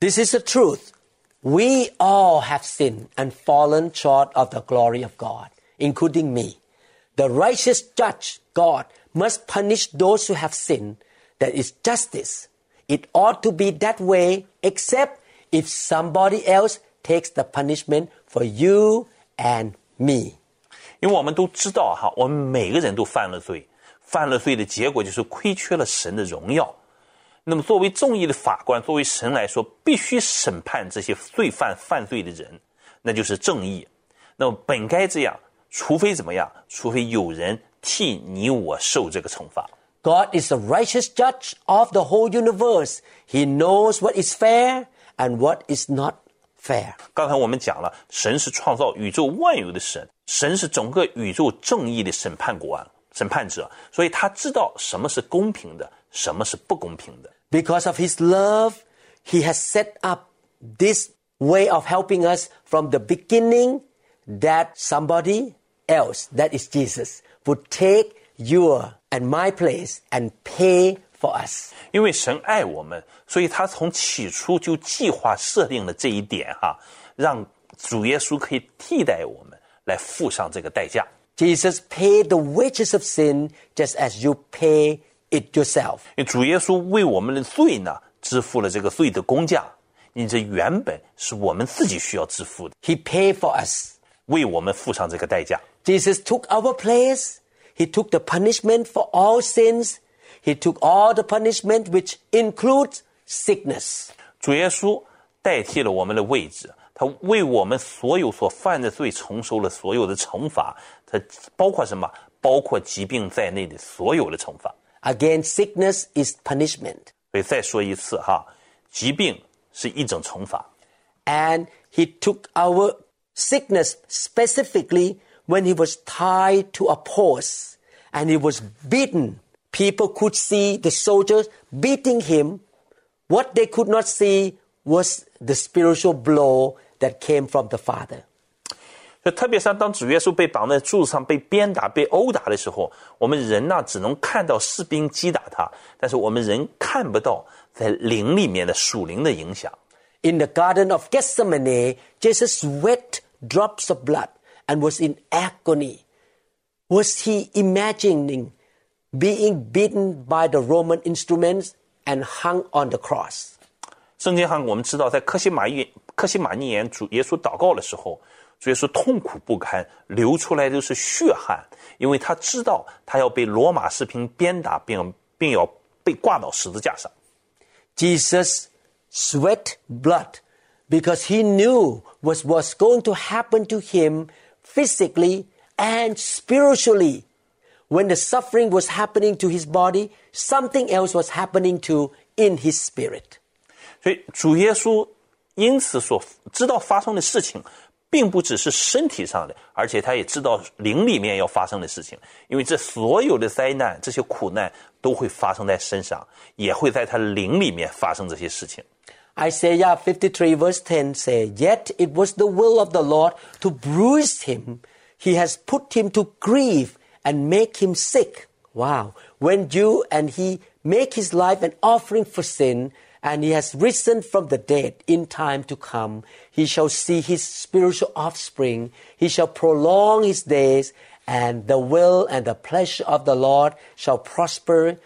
This is the truth. We all have sinned and fallen short of the glory of God, including me. The righteous judge, God, must punish those who have sinned. That is justice. It ought to be that way, except if somebody else takes the punishment for you and me. 因为我们都知道哈，我们每个人都犯了罪，犯了罪的结果就是亏缺了神的荣耀。 那么，作为正义的法官，作为神来说，必须审判这些罪犯犯罪的人，那就是正义。那么，本该这样，除非怎么样？除非有人替你我受这个惩罚。God is the righteous judge of the whole universe. He knows what is fair and what is not fair. 刚才我们讲了，神是创造宇宙万有的神，神是整个宇宙正义的审判官、审判者，所以他知道什么是公平的，什么是不公平的。Because of his love, he has set up this way of helping us from the beginning that somebody else, that is Jesus, would take your and my place and pay for us. 因为神爱我们，所以他从起初就计划设定了这一点哈，让主耶稣可以替代我们来付上这个代价。 Jesus paid the wages of sin just as you pay it yourself. 因为主耶稣为我们的罪呢支付了这个罪的工价，你这原本是我们自己需要支付的， He paid for us. 为我们付上这个代价。 Jesus took our place. He took the punishment for all sins. He took all the punishment which includes sickness. 主耶稣代替了我们的位置，他为我们所有所犯的罪承受了所有的惩罚，他包括什么？包括疾病在内的所有的惩罚。 Again, sickness is punishment. 所以再说一次哈，疾病是一种惩罚。 And he took our sickness specifically when he was tied to a post and he was beaten. People could see the soldiers beating him. What they could not see was the spiritual blow that came from the Father. 就特别是当主耶稣被绑在柱子上被鞭打、被殴打的时候，我们人呢只能看到士兵击打他，但是我们人看不到在灵里面的属灵的影响。 In the Garden of Gethsemane, Jesus sweat drops of blood and was in agony. Was he imagining being beaten by the Roman instruments and hung on the cross. 圣经上我们知道，在克西马尼克西马尼园主耶稣祷告的时候， 主耶稣痛苦不堪，流出来都是血汗，因为他知道他要被罗马士兵鞭打，并并要被挂到十字架上。 Jesus sweat blood because he knew what was going to happen to him physically and spiritually. When the suffering was happening to his body, something else was happening to in his spirit. 所以主耶稣因此所知道发生的事情， 并不只是身体上的，而且他也知道灵里面要发生的事情。因为这所有的灾难、这些苦难都会发生在身上，也会在他灵里面发生这些事情。 Isaiah 53 verse 10 say, Yet it was the will of the Lord to bruise him. He has put him to grief and make him sick. Wow. When you and he make his life an offering for sin, and he has risen from the dead in time to come, he shall see his spiritual offspring. He shall prolong his days, and the will and the pleasure of the Lord shall prosper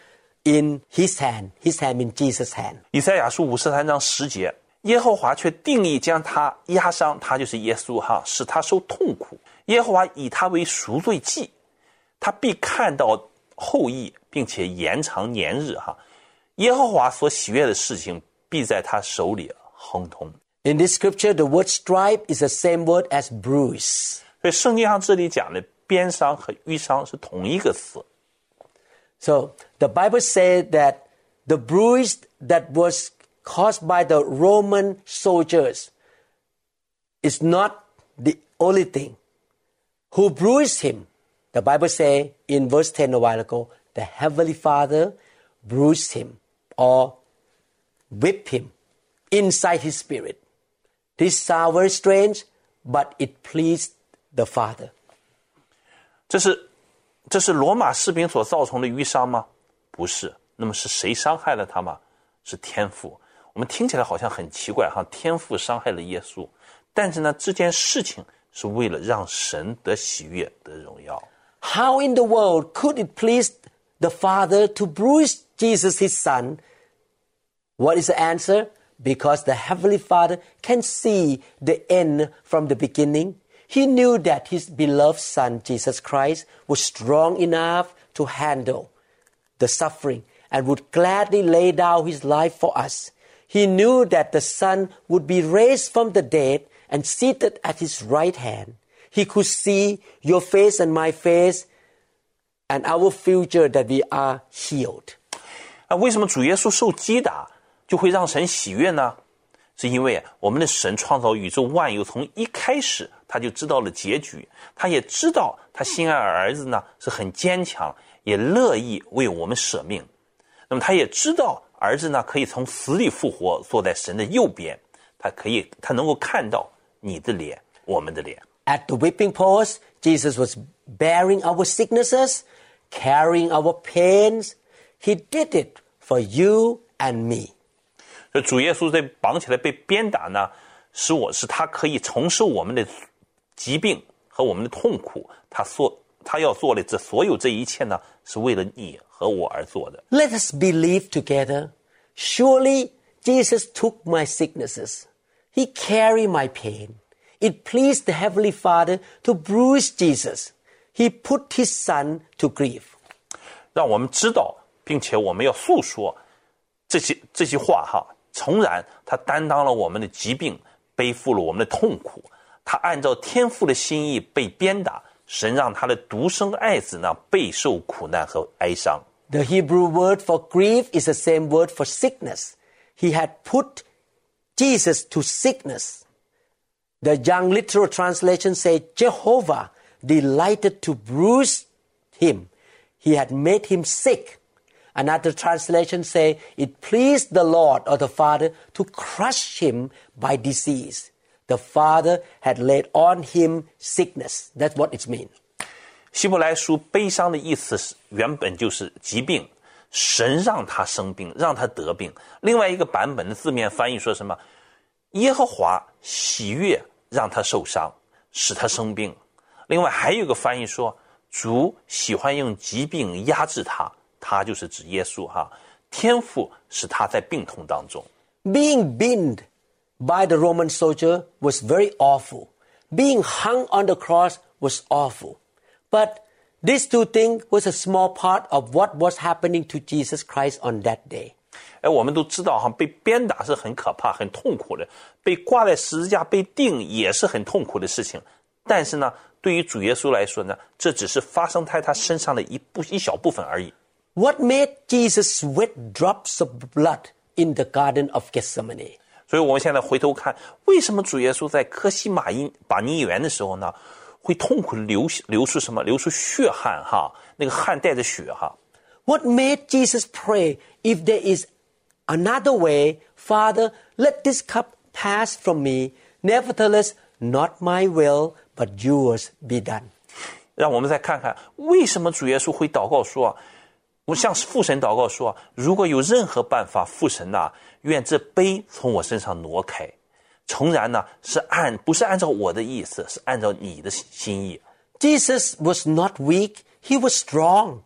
in his hand. His hand in Jesus' hand. 以赛亚书五十三章十节，耶和华却定义将他压伤，他就是耶稣哈，使他受痛苦。耶和华以他为赎罪祭，他必看到后裔，并且延长年日哈。 耶和华所喜悦的事情，必在他手里亨通。 In this scripture, the word stripe is the same word as bruise. 所以圣经上这里讲的鞭伤和淤伤是同一个词。 So the Bible said that the bruise that was caused by the Roman soldiers is not the only thing. Who bruised him? The Bible say in verse 10 a while ago, the Heavenly Father bruised him or whipped him inside his spirit. This sounds very strange, but it pleased the Father. 这是这是罗马士兵所造成的淤伤吗？不是。那么是谁伤害了他吗？是天父。我们听起来好像很奇怪哈，天父伤害了耶稣，但是呢，这件事情是为了让神得喜悦、得荣耀。 How in the world could it please the Father to bruise Jesus, his Son? What is the answer? Because the Heavenly Father can see the end from the beginning. He knew that his beloved Son, Jesus Christ, was strong enough to handle the suffering and would gladly lay down his life for us. He knew that the Son would be raised from the dead and seated at his right hand. He could see your face and my face and our future that we are healed. 啊，为什么主耶稣受击打 就会让神喜悦呢？是因为我们的神创造宇宙万有，从一开始他就知道了结局，他也知道他心爱的儿子呢是很坚强，也乐意为我们舍命。那么他也知道儿子呢可以从死里复活，坐在神的右边，他可以他能够看到你的脸，我们的脸。 At the whipping post, Jesus was bearing our sicknesses, carrying our pains. He did it for you and me. 所以主耶稣在绑起来被鞭打呢，使我是他可以承受我们的疾病和我们的痛苦。他所他要做的这所有这一切呢，是为了你和我而做的。Let us believe together. Surely Jesus took my sicknesses. He carried my pain. It pleased the Heavenly Father to bruise Jesus. He put his Son to grief. 让我们知道，并且我们要诉说这些这些话哈。诚然，他担当了我们的疾病，背负了我们的痛苦。他按照天父的心意被鞭打，神让他的独生爱子呢备受苦难和哀伤。 The Hebrew word for grief is the same word for sickness. He had put Jesus to sickness. The young literal translation say Jehovah delighted to bruise him. He had made him sick. Another translation say it pleased the Lord or the Father to crush him by disease. The Father had laid on him sickness. That's what it's mean. 希伯来书悲伤的意思是原本就是疾病，神让他生病，让他得病。另外一个版本的字面翻译说什么？耶和华喜悦让他受伤，使他生病。另外还有一个翻译说，主喜欢用疾病压制他，他就是指耶稣哈。天父使他在病痛当中。Being beaten by the Roman soldier was very awful. Being hung on the cross was awful. But these two things was a small part of what was happening to Jesus Christ on that day. 哎，我们都知道哈，被鞭打是很可怕、很痛苦的，被挂在十字架、被钉也是很痛苦的事情。但是呢，对于主耶稣来说呢，这只是发生在他身上的一部一小部分而已。What made Jesus sweat drops of blood in the Garden of Gethsemane? 所以我们现在回头看，为什么主耶稣在科西玛因把尼园的时候呢，会痛苦地流流出什么？流出血汗哈，那个汗带着血哈。 What made Jesus pray, if there is another way, Father, let this cup pass from me. Nevertheless, not my will, but yours be done. 让我们再看看为什么主耶稣会祷告说啊， 我向父神祷告说啊，如果有任何办法，父神呐、愿这杯从我身上挪开。诚然呢，是按不是按照我的意思，是按照你的心意。 Jesus was not weak, he was strong.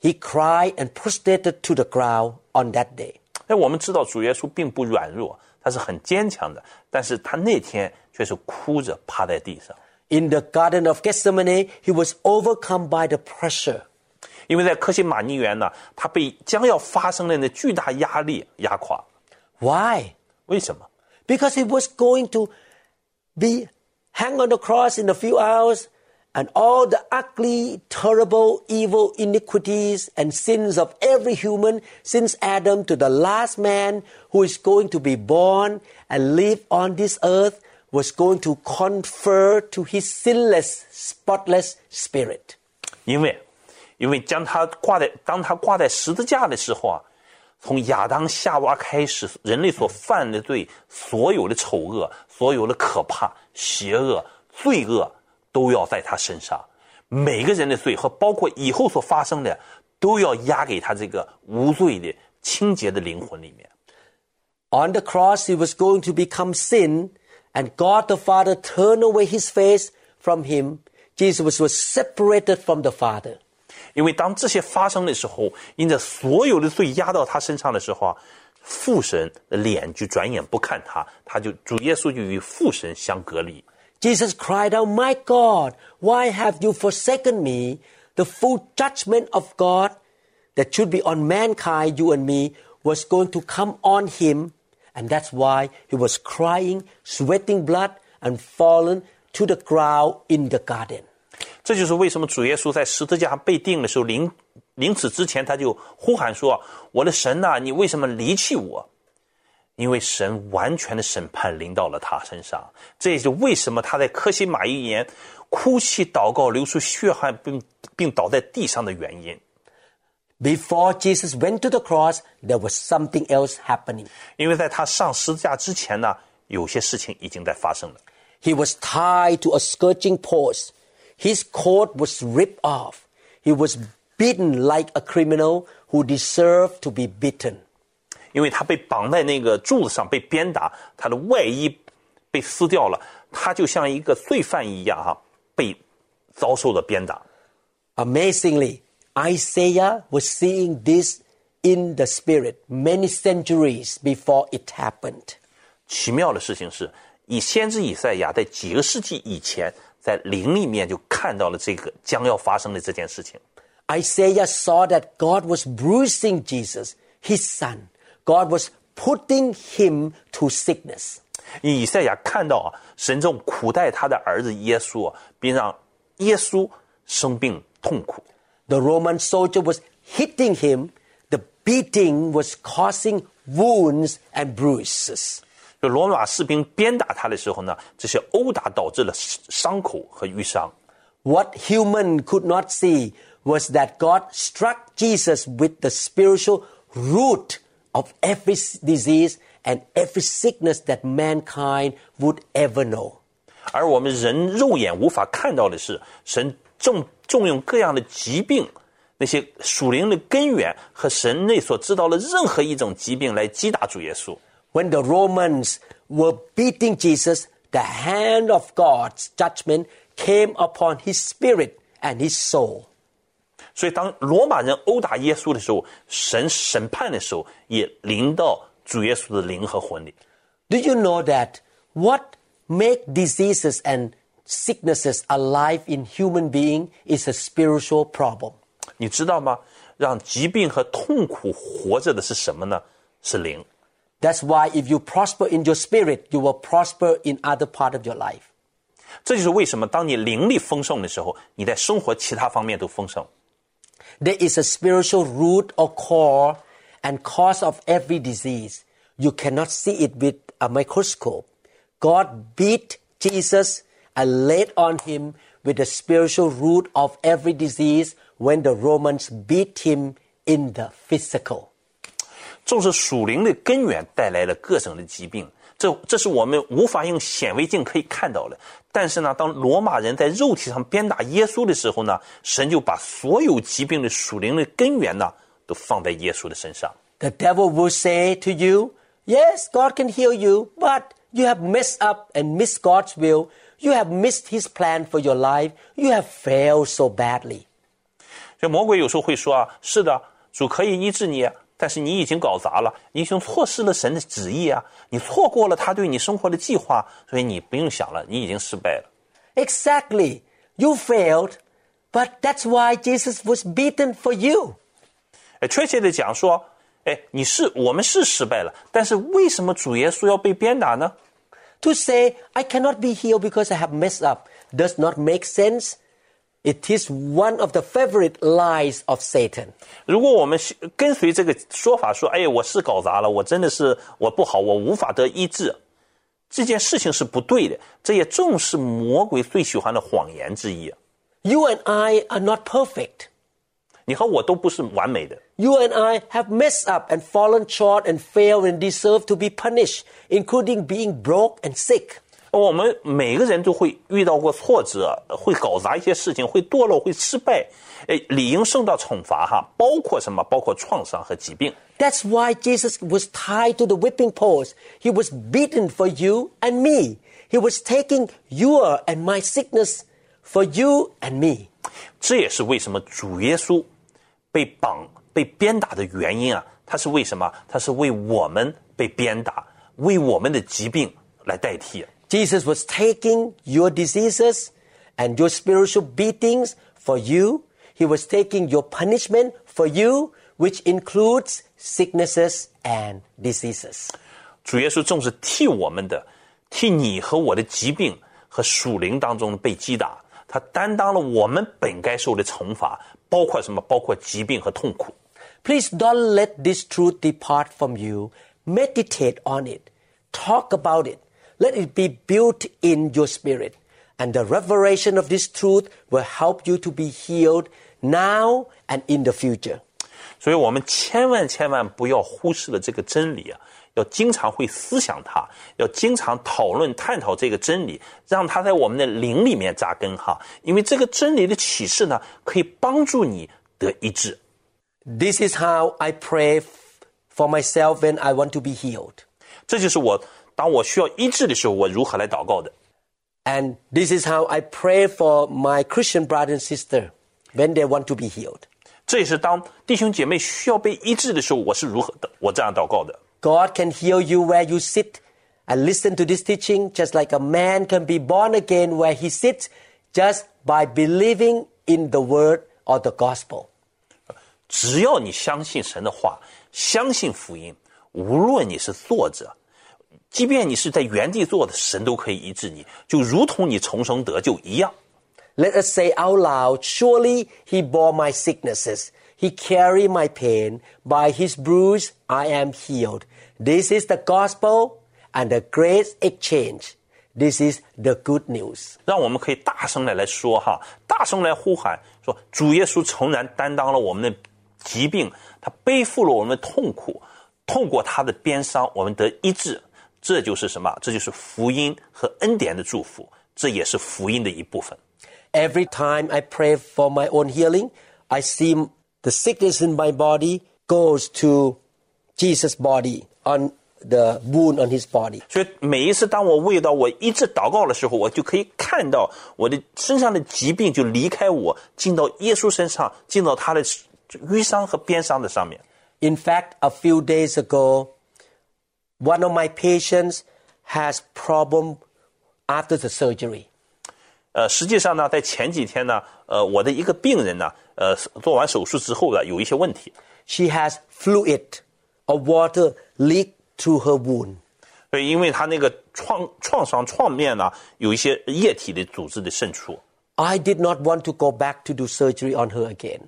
He cried and prostrated to the ground on that day. 哎，我们知道主耶稣并不软弱，他是很坚强的，但是他那天却是哭着趴在地上， In the Garden of Gethsemane, he was overcome by the pressure. 因为在客西马尼园呢，它被将要发生的那巨大压力压垮。Why? 为什么？Because he was going to be hang on the cross in a few hours, and all the ugly, terrible, evil iniquities and sins of every human since Adam to the last man who is going to be born and live on this earth was going to confer to his sinless, spotless spirit. 因为将他挂在当他挂在十字架的时候啊，从亚当夏娃开始，人类所犯的罪，所有的丑恶，所有的可怕、邪恶、罪恶，都要在他身上。每个人的罪和包括以后所发生的，都要压给他这个无罪的、清洁的灵魂里面。 On the cross, he was going to become sin, and God the Father turned away his face from him. Jesus was separated from the Father. 因为当这些发生的时候，因着所有的罪压到他身上的时候啊，父神的脸就转眼不看他，他就主耶稣就与父神相隔离。 Jesus cried out, My God, why have you forsaken me? The full judgment of God that should be on mankind, you and me, was going to come on him. And that's why he was crying, sweating blood, and fallen to the ground in the garden. 这就是为什么主耶稣在十字架上被钉的时候，临临死之前，他就呼喊说：“我的神呐、你为什么离弃我？”因为神完全的审判临到了他身上，这也是为什么他在科西玛一言哭泣、祷告、流出血汗，并并倒在地上的原因。Before Jesus went to the cross, there was something else happening. 因为在他上十字架之前呢，有些事情已经在发生了。He was tied to a scourging post. His coat was ripped off. He was beaten like a criminal who deserved to be beaten. 因为他被绑在那个柱子上被鞭打，他的外衣被撕掉了，他就像一个罪犯一样哈、被遭受了鞭打。 Amazingly, Isaiah was seeing this in the spirit many centuries before it happened. 奇妙的事情是，以先知以赛亚在几个世纪以前， 在灵里面就看到了这个将要发生的这件事情。 Isaiah saw that God was bruising Jesus, his son. God was putting him to sickness. 以赛亚看到啊，神正苦待他的儿子耶稣啊，并让耶稣生病痛苦。 The Roman soldier was hitting him. The beating was causing wounds and bruises. 就罗马士兵鞭打他的时候呢，这些殴打导致了伤口和淤伤。 What human could not see was that God struck Jesus with the spiritual root of every disease and every sickness that mankind would ever know. 而我们人肉眼无法看到的是，神正重用各样的疾病，那些属灵的根源和神内所知道的任何一种疾病来击打主耶稣。 When the Romans were beating Jesus, the hand of God's judgment came upon his spirit and his soul. 所以当罗马人殴打耶稣的时候，神审判的时候也临到主耶稣的灵和魂里。 Do you know that what make diseases and sicknesses alive in human being is a spiritual problem? 你知道吗？让疾病和痛苦活着的是什么呢？是灵。 That's why if you prosper in your spirit, you will prosper in other part of your life. 这就是为什么当你灵力丰盛的时候，你在生活其他方面都丰盛。 There is a spiritual root or core and cause of every disease. You cannot see it with a microscope. God beat Jesus and laid on him with the spiritual root of every disease when the Romans beat him in the physical. 正是属灵的根源带来了各种的疾病，这这是我们无法用显微镜可以看到的。但是呢，当罗马人在肉体上鞭打耶稣的时候呢，神就把所有疾病的属灵的根源呢，都放在耶稣的身上。 The devil will say to you, Yes, God can heal you, but you have messed up and missed God's will. You have missed His plan for your life. You have failed so badly. 所以魔鬼有时候会说啊，是的，主可以医治你， 但是你已经搞砸了，你已经错失了神的旨意啊，你错过了他对你生活的计划，所以你不用想了，你已经失败了。 Exactly. You failed, but that's why Jesus was beaten for you. 哎，确切的讲说，哎，你是我们是失败了，但是为什么主耶稣要被鞭打呢？ To say, I cannot be healed because I have messed up does not make sense. It is one of the favorite lies of Satan. 如果我们是跟随这个说法说，哎，我是搞砸了，我真的是我不好，我无法得医治，这件事情是不对的，这也正是魔鬼最喜欢的谎言之一。 You and I are not perfect. 你和我都不是完美的， You and I have messed up and fallen short and failed and deserve to be punished, including being broke and sick. 我们每个人都会遇到过挫折，会搞砸一些事情，会堕落，会失败，哎，理应受到惩罚哈，包括什么？包括创伤和疾病。 That's why Jesus was tied to the whipping post. He was beaten for you and me. He was taking your and my sickness for you and me. 这也是为什么主耶稣被绑、被鞭打的原因啊！他是为什么？他是为我们被鞭打，为我们的疾病来代替。 Jesus was taking your diseases and your spiritual beatings for you. He was taking your punishment for you, which includes sicknesses and diseases. 主耶稣正是替我们的，替你和我的疾病和属灵当中被击打，他担当了我们本该受的惩罚，包括什么？包括疾病和痛苦。 Please don't let this truth depart from you. Meditate on it. Talk about it. Let it be built in your spirit. And the revelation of this truth will help you to be healed now and in the future. 所以我们千万千万不要忽视了这个真理啊！要经常会思想它，要经常讨论探讨这个真理，让它在我们的灵里面扎根哈。因为这个真理的启示呢，可以帮助你得医治。 This is how I pray f- for myself when I want to be healed. 这就是我 当我需要医治的时候，我如何来祷告的。 And this is how I pray for my Christian brother and sister when they want to be healed. 这也是当弟兄姐妹需要被医治的时候，我是如何的，我这样祷告的。 God can heal you where you sit and listen to this teaching, just like a man can be born again where he sits just by believing in the word or the gospel. 只要你相信神的话，相信福音，无论你是坐着， 即便你是在原地坐的，神都可以医治你，就如同你重生得救一样。 Let us say out loud, surely he bore my sicknesses. He carried my pain. By his bruise I am healed. This is the gospel and the great exchange. This is the good news. 让我们可以大声的来说哈，大声来呼喊，说主耶稣诚然担当了我们的疾病，他背负了我们的痛苦，透过他的鞭伤，我们得医治。 这就是什么？这就是福音和恩典的祝福，这也是福音的一部分。 Every time I pray for my own healing, I see the sickness in my body goes to Jesus' body on the wound on his body. 所以每一次当我为到我医治祷告的时候，我就可以看到我的身上的疾病就离开我，进到耶稣身上，进到他的淤伤和鞭伤的上面。 In fact, a few days ago, one of my patients has problem after the surgery. 呃，实际上呢，在前几天呢，呃，我的一个病人呢，呃，做完手术之后呢，有一些问题， She has fluid or water leak through her wound. 所以因为他那个创创伤创面呢，有一些液体的组织的渗出。 I did not want to go back to do surgery on her again.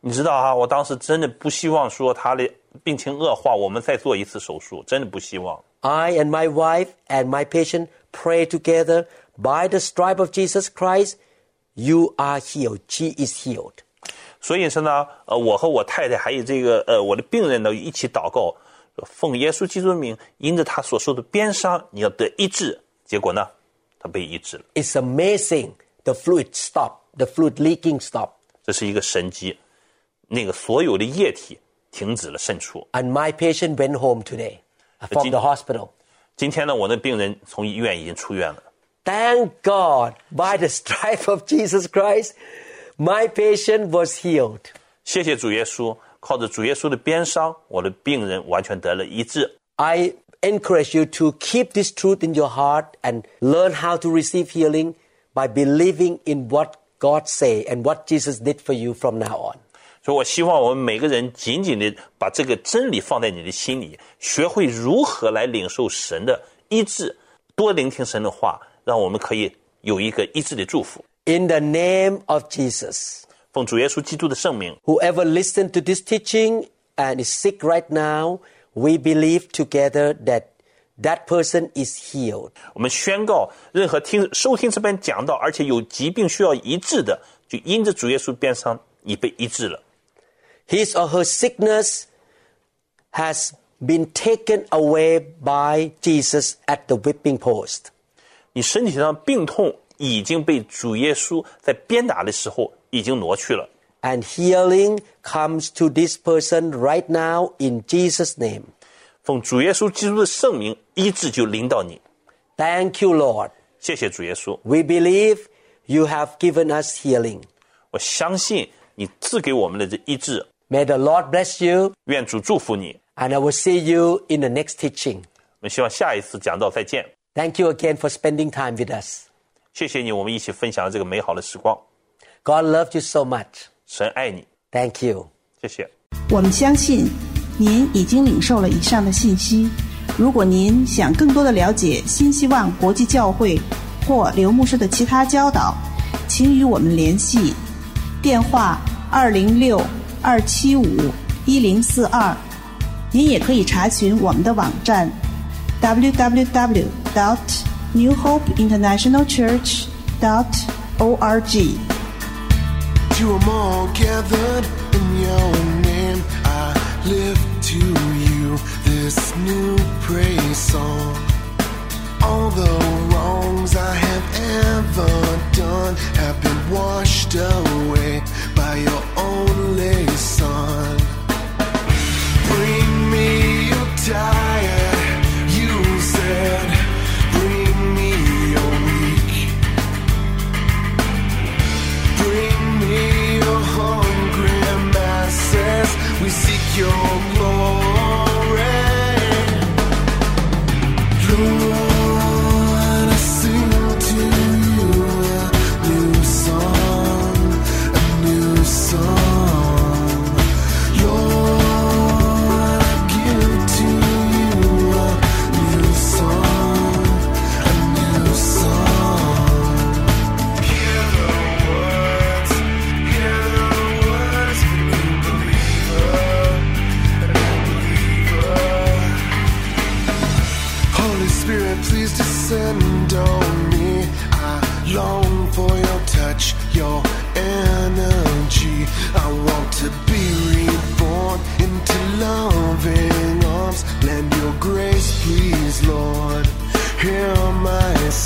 你知道哈、我当时真的不希望说他的 病情恶化，我们再做一次手术，真的不希望。 I and my wife and my patient pray together by the stripe of Jesus Christ, you are healed. She is healed. 所以是呢，呃，我和我太太还有这个呃我的病人呢一起祷告，说奉耶稣基督的名，因着他所受的鞭伤，你要得医治。结果呢，他被医治了， It's amazing. The fluid stopped. The fluid leaking stopped. 这是一个神迹。那个所有的液体 停止了渗出。 And my patient went home today from Jin- the hospital. 今天呢，我的病人从医院已经出院了。 Thank God, by the stripe of Jesus Christ, my patient was healed. 谢谢主耶稣，靠着主耶稣的鞭伤，我的病人完全得了医治。 I encourage you to keep this truth in your heart and learn how to receive healing by believing in what God say and what Jesus did for you from now on. 所以我希望我们每个人紧紧的把这个真理放在你的心里，学会如何来领受神的医治，多聆听神的话，让我们可以有一个医治的祝福。In the name of Jesus, 奉主耶稣基督的圣名，whoever listened to this teaching and is sick right now, we believe together that that person is healed. 我们宣告，任何听收听这边讲到，而且有疾病需要医治的，就因着主耶稣鞭伤，你被医治了。his or her sickness has been taken away by Jesus at the whipping post. 你身体上病痛已经被主耶稣在鞭打的时候已经挪去了， And healing comes to this person right now in Jesus' name. 奉主耶稣基督的圣名，医治就临到你。 Thank you, Lord. 谢谢主耶稣， We believe you have given us healing. 我相信你赐给我们的这医治， May the Lord bless you, 愿主祝福你。and I will see you in the next teaching. 我们希望下一次讲到再见，Thank you again for spending time with us. 谢谢你，我们一起分享了这个美好的时光。God loves you so much. 神爱你，Thank you. 谢谢。我们相信您已经领受了以上的信息。如果您想更多的了解新希望国际教会或刘牧师的其他教导，请与我们联系，电话二零六二七五一零四二。您也可以查询我们的网站 www. dot New Hope International Church. dot org。 To them all gathered in your name, I lift to you this new praise song. All the wrongs I have ever done have been washed away by your only son. Bring me your diet, you said. Bring me your weak. Bring me your hungry masses. We seek your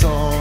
song.